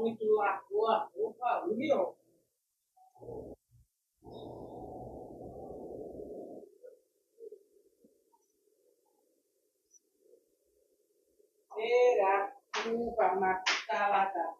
muito largou a roupa ali, ó. Era chuva, macutalada.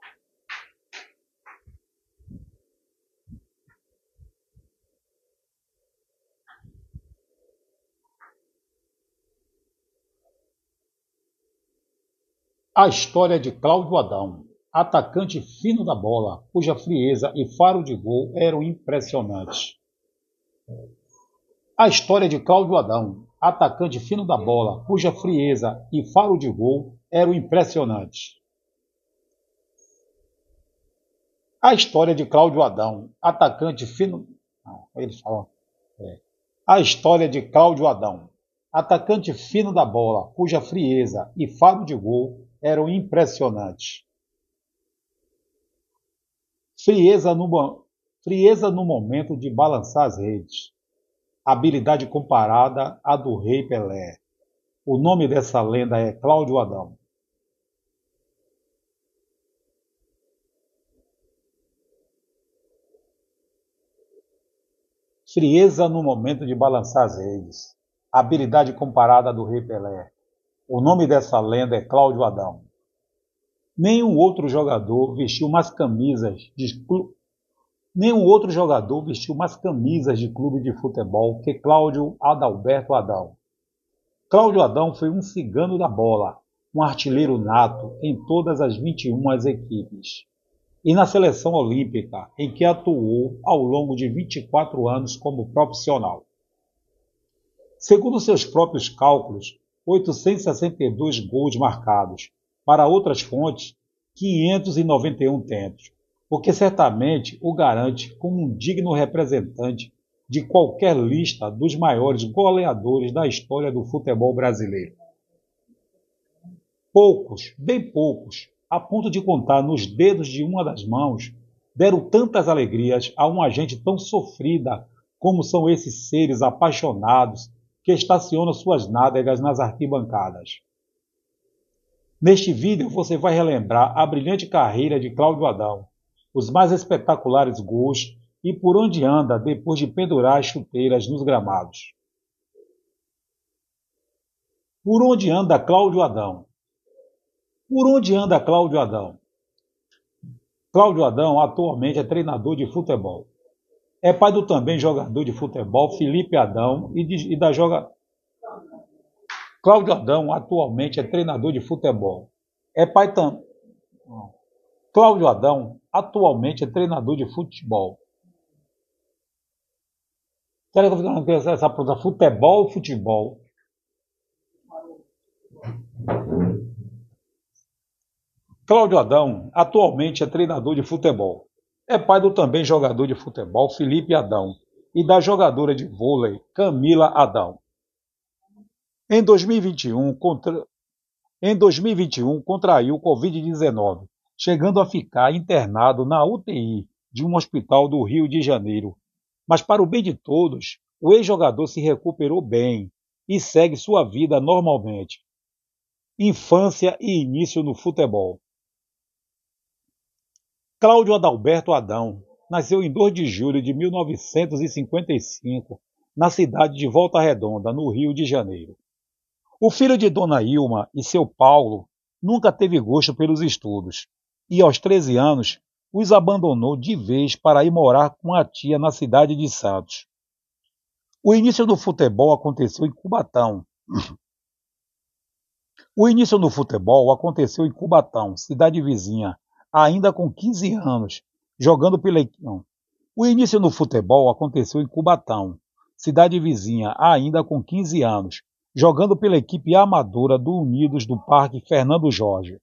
A história de Cláudio Adão, atacante fino da bola, cuja frieza e faro de gol eram impressionantes. A história de Cláudio Adão, atacante fino da bola, cuja frieza e faro de gol eram impressionantes. A história de Cláudio Adão, atacante fino. Não, ele fala. É. A história de Cláudio Adão, atacante fino da bola, cuja frieza e faro de gol eram impressionantes. Frieza no, frieza no momento de balançar as redes. Habilidade comparada à do rei Pelé. O nome dessa lenda é Cláudio Adão. Frieza no momento de balançar as redes. Habilidade comparada do rei Pelé. O nome dessa lenda é Cláudio Adão. Nenhum outro jogador vestiu mais camisas de Nenhum outro jogador vestiu mais camisas de clube de futebol que Cláudio Adalberto Adão. Cláudio Adão foi um cigano da bola, um artilheiro nato em todas as 21 equipes. E na seleção olímpica, em que atuou ao longo de 24 anos como profissional. Segundo seus próprios cálculos, 862 gols marcados. Para outras fontes, 591 tentos, o que certamente o garante como um digno representante de qualquer lista dos maiores goleadores da história do futebol brasileiro. Poucos, bem poucos, a ponto de contar nos dedos de uma das mãos, deram tantas alegrias a uma gente tão sofrida como são esses seres apaixonados que estaciona suas nádegas nas arquibancadas. Neste vídeo você vai relembrar a brilhante carreira de Cláudio Adão, os mais espetaculares gols e por onde anda depois de pendurar as chuteiras nos gramados. Por onde anda Cláudio Adão? Por onde anda Cláudio Adão? Cláudio Adão atualmente é treinador de futebol. É pai do também jogador de futebol Felipe Adão e, de, e da joga. Cláudio Adão atualmente é treinador de futebol. É pai também. Cláudio Adão atualmente é treinador de futebol. Será que eu estou ficando essa pergunta? Futebol ou futebol? Cláudio Adão atualmente é treinador de futebol. É pai do também jogador de futebol Felipe Adão e da jogadora de vôlei Camila Adão. Em 2021, contra... em 2021 contraiu Covid-19, chegando a ficar internado na UTI de um hospital do Rio de Janeiro. Mas, para o bem de todos, o ex-jogador se recuperou bem e segue sua vida normalmente. Infância e início no futebol. Cláudio Adalberto Adão nasceu em 2 de julho de 1955, na cidade de Volta Redonda, no Rio de Janeiro. O filho de Dona Ilma e seu Paulo nunca teve gosto pelos estudos e, aos 13 anos, os abandonou de vez para ir morar com a tia na cidade de Santos. O início do futebol aconteceu em Cubatão. O início do futebol aconteceu em Cubatão, cidade vizinha, ainda com 15 anos, jogando pela. O início no futebol aconteceu em Cubatão, cidade vizinha, ainda com 15 anos, jogando pela equipe amadora do Unidos do Parque Fernando Jorge.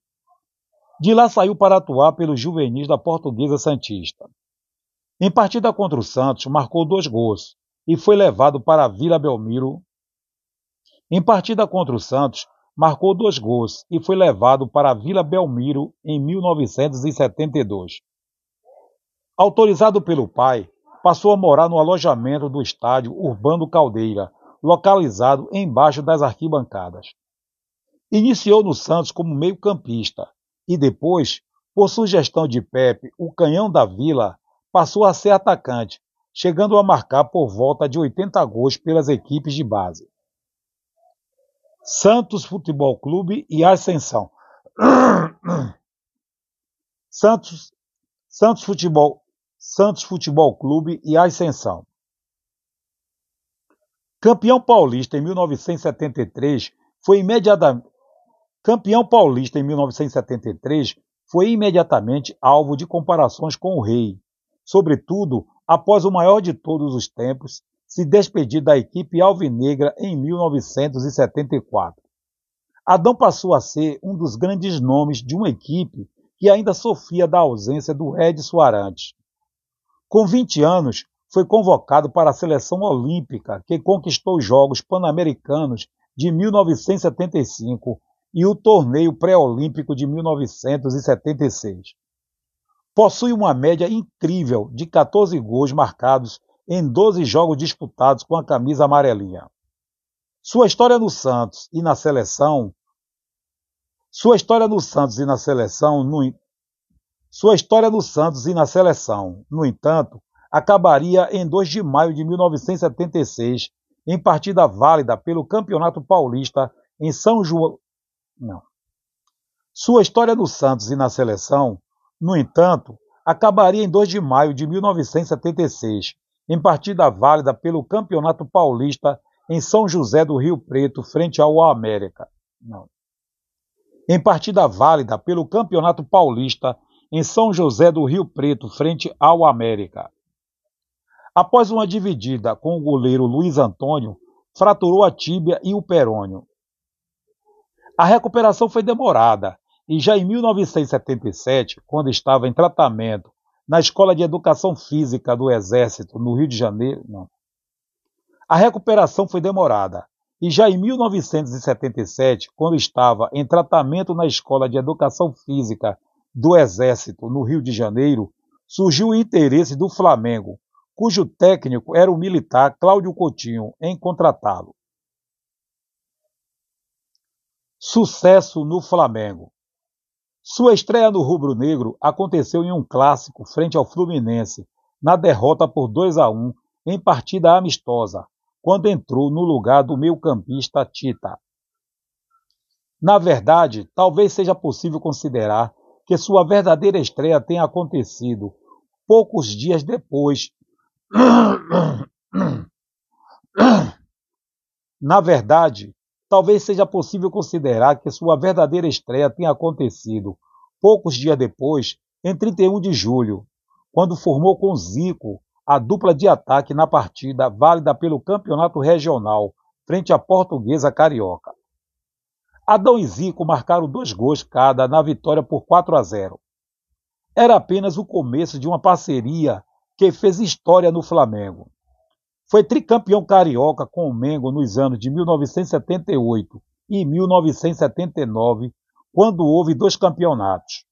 De lá saiu para atuar pelos juvenis da Portuguesa Santista. Em partida contra o Santos, marcou dois gols e foi levado para a Vila Belmiro. Em partida contra o Santos, marcou dois gols e foi levado para a Vila Belmiro em 1972. Autorizado pelo pai, passou a morar no alojamento do estádio Urbano Caldeira, localizado embaixo das arquibancadas. Iniciou no Santos como meio-campista e depois Por sugestão de Pepe, o canhão da Vila passou a ser atacante, chegando a marcar por volta de 80 gols pelas equipes de base. Santos Futebol Clube e Ascensão. Santos, Santos Futebol, Santos Futebol Clube e Ascensão. Campeão paulista em 1973, foi imediatamente Campeão paulista em 1973, foi imediatamente alvo de comparações com o rei, sobretudo após o maior de todos os tempos se despedir da equipe alvinegra em 1974. Adão passou a ser um dos grandes nomes de uma equipe que ainda sofria da ausência do Edson Arantes. Com 20 anos, foi convocado para a seleção olímpica que conquistou os Jogos Pan-Americanos de 1975 e o torneio pré-olímpico de 1976. Possui uma média incrível de 14 gols marcados em 12 jogos disputados com a camisa amarelinha. Sua história no Santos e na seleção sua história no Santos e na seleção, no, sua história no Santos e na seleção, no entanto, acabaria em 2 de maio de 1976, em partida válida pelo Campeonato Paulista em São João. Não. Sua história no Santos e na seleção, no entanto, acabaria em 2 de maio de 1976, em partida válida pelo Campeonato Paulista em São José do Rio Preto, frente ao América. Não. Em partida válida pelo Campeonato Paulista em São José do Rio Preto, frente ao América. Após uma dividida com o goleiro Luiz Antônio, fraturou a tíbia e o perônio. A recuperação foi demorada e já em 1977, quando estava em tratamento na Escola de Educação Física do Exército, no Rio de Janeiro, não. A recuperação foi demorada e já em 1977, quando estava em tratamento na Escola de Educação Física do Exército, no Rio de Janeiro, surgiu o interesse do Flamengo, cujo técnico era o militar Cláudio Coutinho, em contratá-lo. Sucesso no Flamengo. Sua estreia no rubro-negro aconteceu em um clássico frente ao Fluminense, na derrota por 2 a 1 em partida amistosa, quando entrou no lugar do meio-campista Tita. Na verdade, talvez seja possível considerar que sua verdadeira estreia tenha acontecido poucos dias depois. Na verdade, talvez seja possível considerar que sua verdadeira estreia tenha acontecido poucos dias depois, em 31 de julho, quando formou com Zico a dupla de ataque na partida válida pelo campeonato regional, frente à portuguesa carioca. Adão e Zico marcaram dois gols cada na vitória por 4 a 0. Era apenas o começo de uma parceria que fez história no Flamengo. Foi tricampeão carioca com o Mengo nos anos de 1978 e 1979, quando houve dois campeonatos.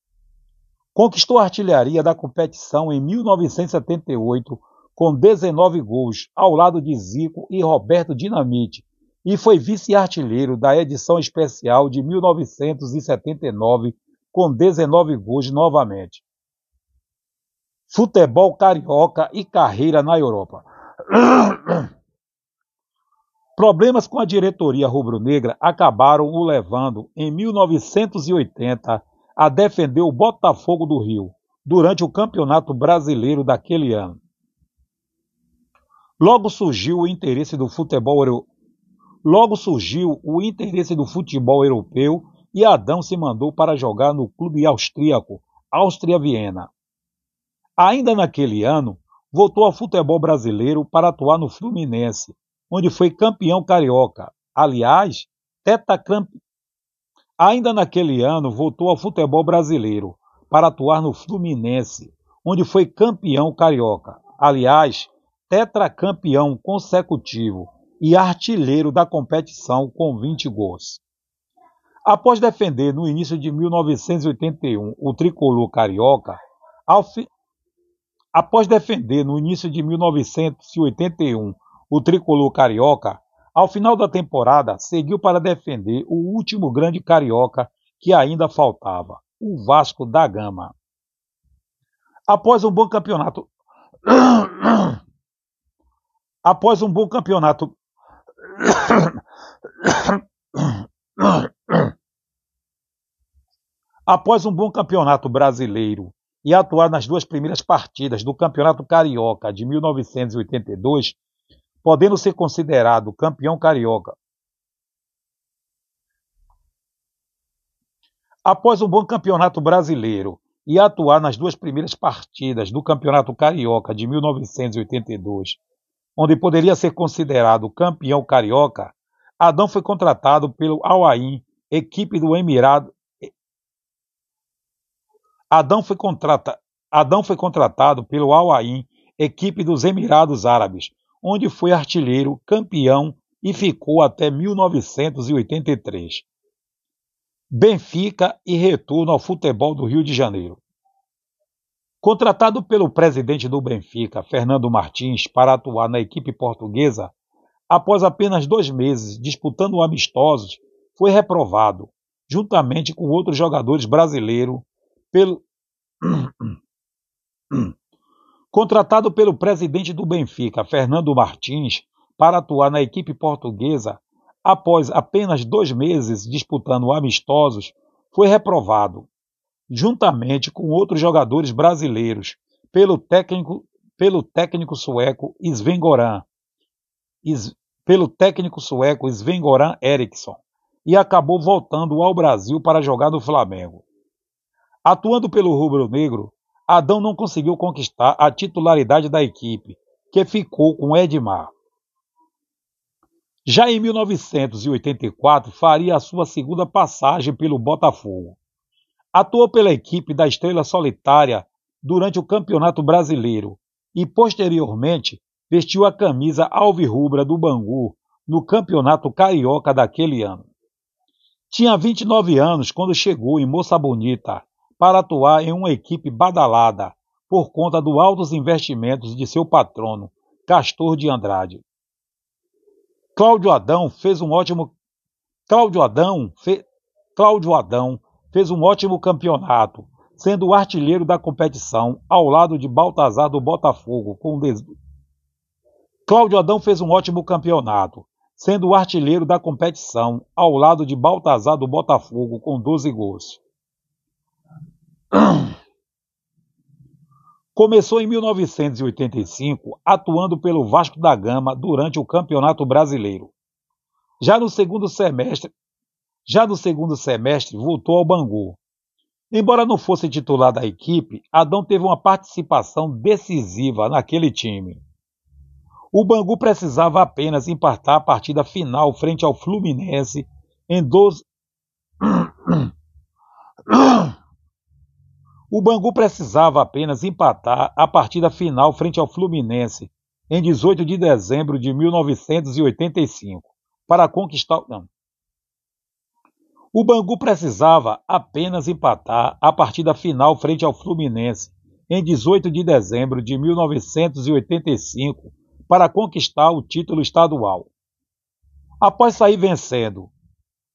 Conquistou a artilharia da competição em 1978 com 19 gols, ao lado de Zico e Roberto Dinamite, e foi vice-artilheiro da edição especial de 1979 com 19 gols novamente. Futebol carioca e carreira na Europa. Problemas com a diretoria rubro-negra acabaram o levando, em 1980, a defender o Botafogo do Rio, durante o Campeonato Brasileiro daquele ano. Logo surgiu o interesse do futebol Logo surgiu o interesse do futebol europeu e Adão se mandou para jogar no clube austríaco, Áustria Viena. Ainda naquele ano, voltou ao futebol brasileiro para atuar no Fluminense, onde foi campeão carioca. Aliás, tetacamp... Ainda naquele ano, voltou ao futebol brasileiro para atuar no Fluminense, onde foi campeão carioca. Aliás, tetracampeão consecutivo e artilheiro da competição com 20 gols. Após defender no início de 1981 o tricolor carioca. Após defender no início de 1981 o tricolor carioca, ao final da temporada seguiu para defender o último grande carioca que ainda faltava, o Vasco da Gama. Após um bom campeonato. Após um bom campeonato. Após um bom campeonato brasileiro e atuar nas duas primeiras partidas do Campeonato Carioca de 1982, podendo ser considerado campeão carioca. Após um bom campeonato brasileiro e atuar nas duas primeiras partidas do Campeonato Carioca de 1982, onde poderia ser considerado campeão carioca, Adão foi contratado pelo Al Ain, equipe do Emirado, Adão foi, contrata... Adão foi contratado pelo Al Ain, equipe dos Emirados Árabes, onde foi artilheiro, campeão e ficou até 1983. Benfica e retorno ao futebol do Rio de Janeiro. Contratado pelo presidente do Benfica, Fernando Martins, para atuar na equipe portuguesa, após apenas dois meses disputando amistosos, foi reprovado, juntamente com outros jogadores brasileiros, pelo... Contratado pelo presidente do Benfica, Fernando Martins, para atuar na equipe portuguesa, após apenas dois meses disputando amistosos, foi reprovado, juntamente com outros jogadores brasileiros, pelo técnico, pelo técnico sueco Sven Goran, pelo técnico sueco Sven Goran Eriksson, e acabou voltando ao Brasil para jogar no Flamengo. Atuando pelo rubro-negro, Adão não conseguiu conquistar a titularidade da equipe, que ficou com Edmar. Já em 1984, faria a sua segunda passagem pelo Botafogo. Atuou pela equipe da Estrela Solitária durante o Campeonato Brasileiro e, posteriormente, vestiu a camisa alvirrubra do Bangu no Campeonato Carioca daquele ano. Tinha 29 anos quando chegou em Moça Bonita, para atuar em uma equipe badalada por conta dos altos investimentos de seu patrono, Castor de Andrade. Cláudio Adão fez um ótimo Cláudio Adão, fe... Cláudio Adão fez um ótimo campeonato, sendo o artilheiro da competição ao lado de Baltazar do Botafogo com des... Cláudio Adão fez um ótimo campeonato, sendo o artilheiro da competição ao lado de Baltazar do Botafogo com 12 gols. Começou em 1985, atuando pelo Vasco da Gama durante o Campeonato Brasileiro. Já no segundo semestre, já no segundo semestre voltou ao Bangu. Embora não fosse titular da equipe, Adão teve uma participação decisiva naquele time. O Bangu precisava apenas empatar a partida final frente ao Fluminense em 12 O Bangu precisava apenas empatar a partida final frente ao Fluminense em 18 de dezembro de 1985 para conquistar. Não. O Bangu precisava apenas empatar a partida final frente ao Fluminense em 18 de dezembro de 1985 para conquistar o título estadual. Após sair vencendo,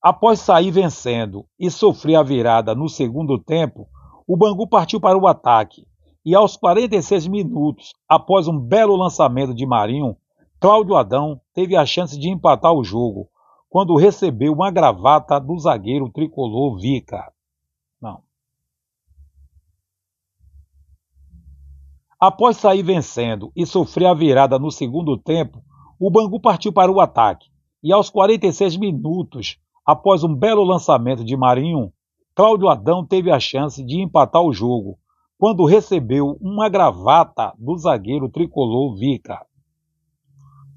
após sair vencendo e sofrer a virada no segundo tempo, o Bangu partiu para o ataque e, aos 46 minutos, após um belo lançamento de Marinho, Cláudio Adão teve a chance de empatar o jogo quando recebeu uma gravata do zagueiro tricolor Vica. Não. Após sair vencendo e sofrer a virada no segundo tempo, o Bangu partiu para o ataque e, aos 46 minutos, após um belo lançamento de Marinho, Cláudio Adão teve a chance de empatar o jogo quando recebeu uma gravata do zagueiro tricolor Vica.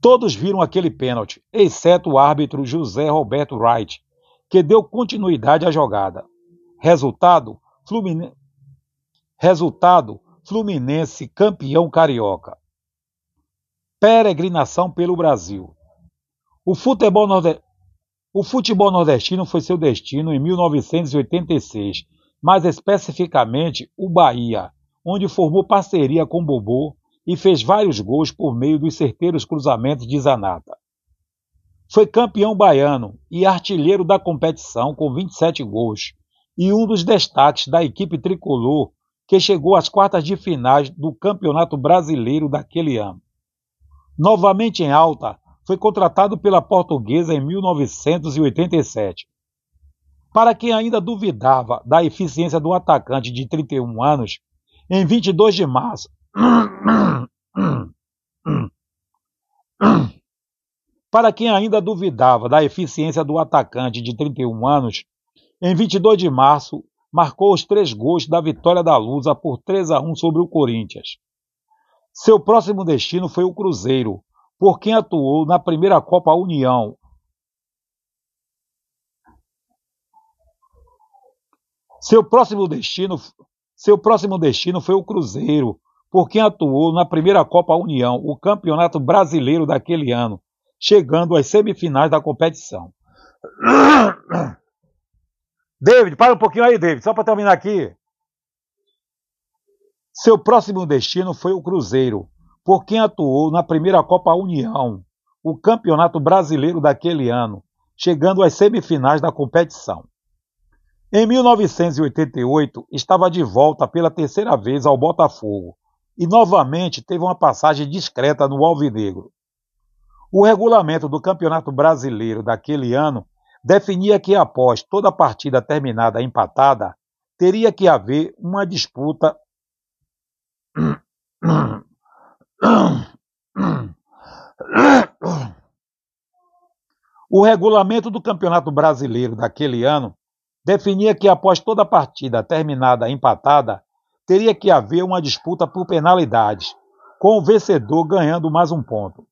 Todos viram aquele pênalti, exceto o árbitro José Roberto Wright, que deu continuidade à jogada. Resultado: Fluminense, Resultado, Fluminense campeão carioca. Peregrinação pelo Brasil. O futebol o futebol nordestino foi seu destino em 1986, mais especificamente o Bahia, onde formou parceria com Bobô e fez vários gols por meio dos certeiros cruzamentos de Zanata. Foi campeão baiano e artilheiro da competição com 27 gols, e um dos destaques da equipe tricolor que chegou às quartas de finais do Campeonato Brasileiro daquele ano. Novamente em alta, foi contratado pela Portuguesa em 1987. Para quem ainda duvidava da eficiência do atacante de 31 anos, em 22 de março. Para quem ainda duvidava da eficiência do atacante de 31 anos, em 22 de março marcou os três gols da vitória da Lusa por 3 a 1 sobre o Corinthians. Seu próximo destino foi o Cruzeiro, por quem atuou na primeira Copa União. Seu próximo destino, seu próximo destino foi o Cruzeiro, por quem atuou na primeira Copa União, o campeonato brasileiro daquele ano, chegando às semifinais da competição. David, para um pouquinho aí, David, só para terminar aqui. Seu próximo destino foi o Cruzeiro, por quem atuou na primeira Copa União, o campeonato brasileiro daquele ano, chegando às semifinais da competição. Em 1988, estava de volta pela terceira vez ao Botafogo e novamente teve uma passagem discreta no Alvinegro. O regulamento do Campeonato Brasileiro daquele ano definia que após toda partida terminada empatada, teria que haver uma disputa o regulamento do Campeonato Brasileiro daquele ano definia que após toda partida terminada empatada, teria que haver uma disputa por penalidades, com o vencedor ganhando mais um ponto.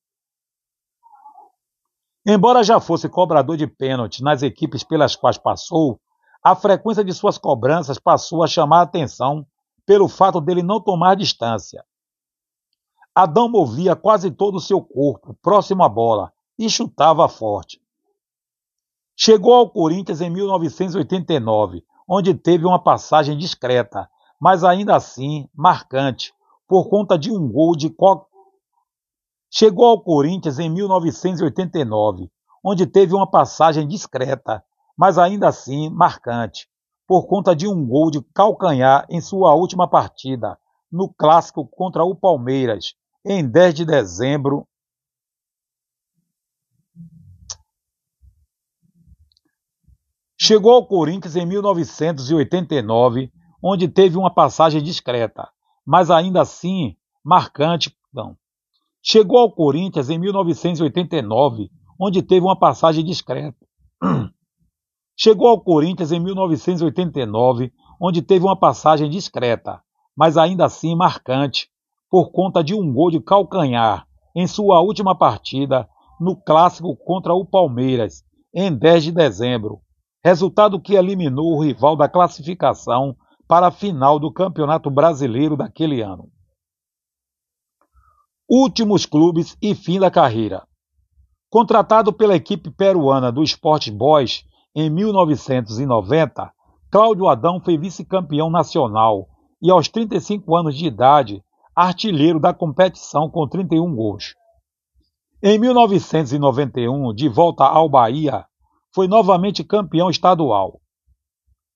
Embora já fosse cobrador de pênalti nas equipes pelas quais passou, a frequência de suas cobranças passou a chamar a atenção pelo fato dele não tomar distância. Adão movia quase todo o seu corpo próximo à bola e chutava forte. Chegou ao Corinthians em 1989, onde teve uma passagem discreta, mas ainda assim marcante, por conta de um gol de Chegou ao Corinthians em 1989, onde teve uma passagem discreta, mas ainda assim marcante, por conta de um gol de calcanhar em sua última partida, no clássico contra o Palmeiras, em 10 de dezembro. Chegou ao Corinthians em 1989, onde teve uma passagem discreta, mas ainda assim marcante, não, Chegou ao Corinthians em 1989, onde teve uma passagem discreta. Chegou ao Corinthians em 1989, onde teve uma passagem discreta, mas ainda assim marcante, por conta de um gol de calcanhar em sua última partida no clássico contra o Palmeiras, em 10 de dezembro, resultado que eliminou o rival da classificação para a final do Campeonato Brasileiro daquele ano últimos clubes e fim da carreira. Contratado pela equipe peruana do Sport Boys em 1990, Cláudio Adão foi vice-campeão nacional e, aos 35 anos de idade, artilheiro da competição com 31 gols. Em 1991, de volta ao Bahia, foi novamente campeão estadual.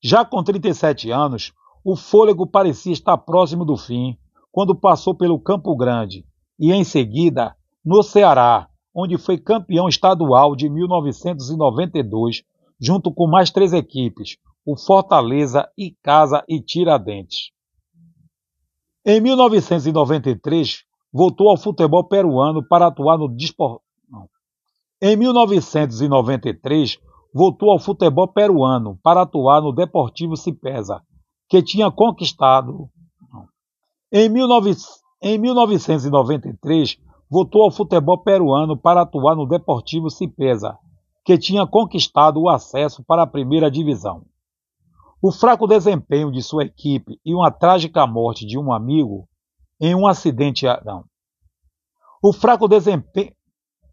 Já com 37 anos, o fôlego parecia estar próximo do fim quando passou pelo Campo Grande e em seguida no Ceará, onde foi campeão estadual de 1992, junto com mais três equipes, o Fortaleza, Icasa e Tiradentes. Em 1993, voltou ao futebol peruano para atuar no Dispor... Em 1993, voltou ao futebol peruano para atuar no Deportivo Cipesa, que tinha conquistado. Em 19... Em 1993, voltou ao futebol peruano para atuar no Deportivo Cipesa, que tinha conquistado o acesso para a primeira divisão. O fraco desempenho de sua equipe e uma trágica morte de um amigo em um acidente. Não. O fraco desempenho,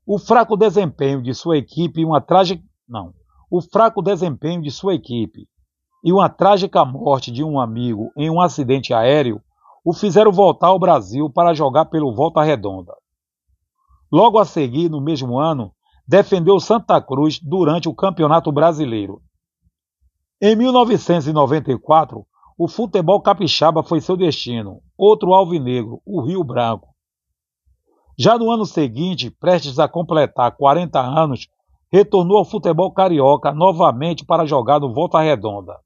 o fraco desempenho de sua equipe e uma trágica. Não. O fraco desempenho de sua equipe e uma trágica morte de um amigo em um acidente aéreo o fizeram voltar ao Brasil para jogar pelo Volta Redonda. Logo a seguir, no mesmo ano, defendeu Santa Cruz durante o Campeonato Brasileiro. Em 1994, o futebol capixaba foi seu destino, outro alvinegro, o Rio Branco. Já no ano seguinte, prestes a completar 40 anos, retornou ao futebol carioca novamente para jogar no Volta Redonda.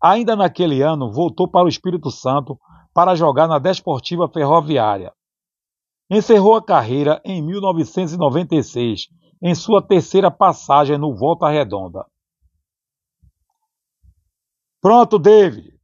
Ainda naquele ano, voltou para o Espírito Santo para jogar na Desportiva Ferroviária. Encerrou a carreira em 1996, em sua terceira passagem no Volta Redonda. Pronto, David.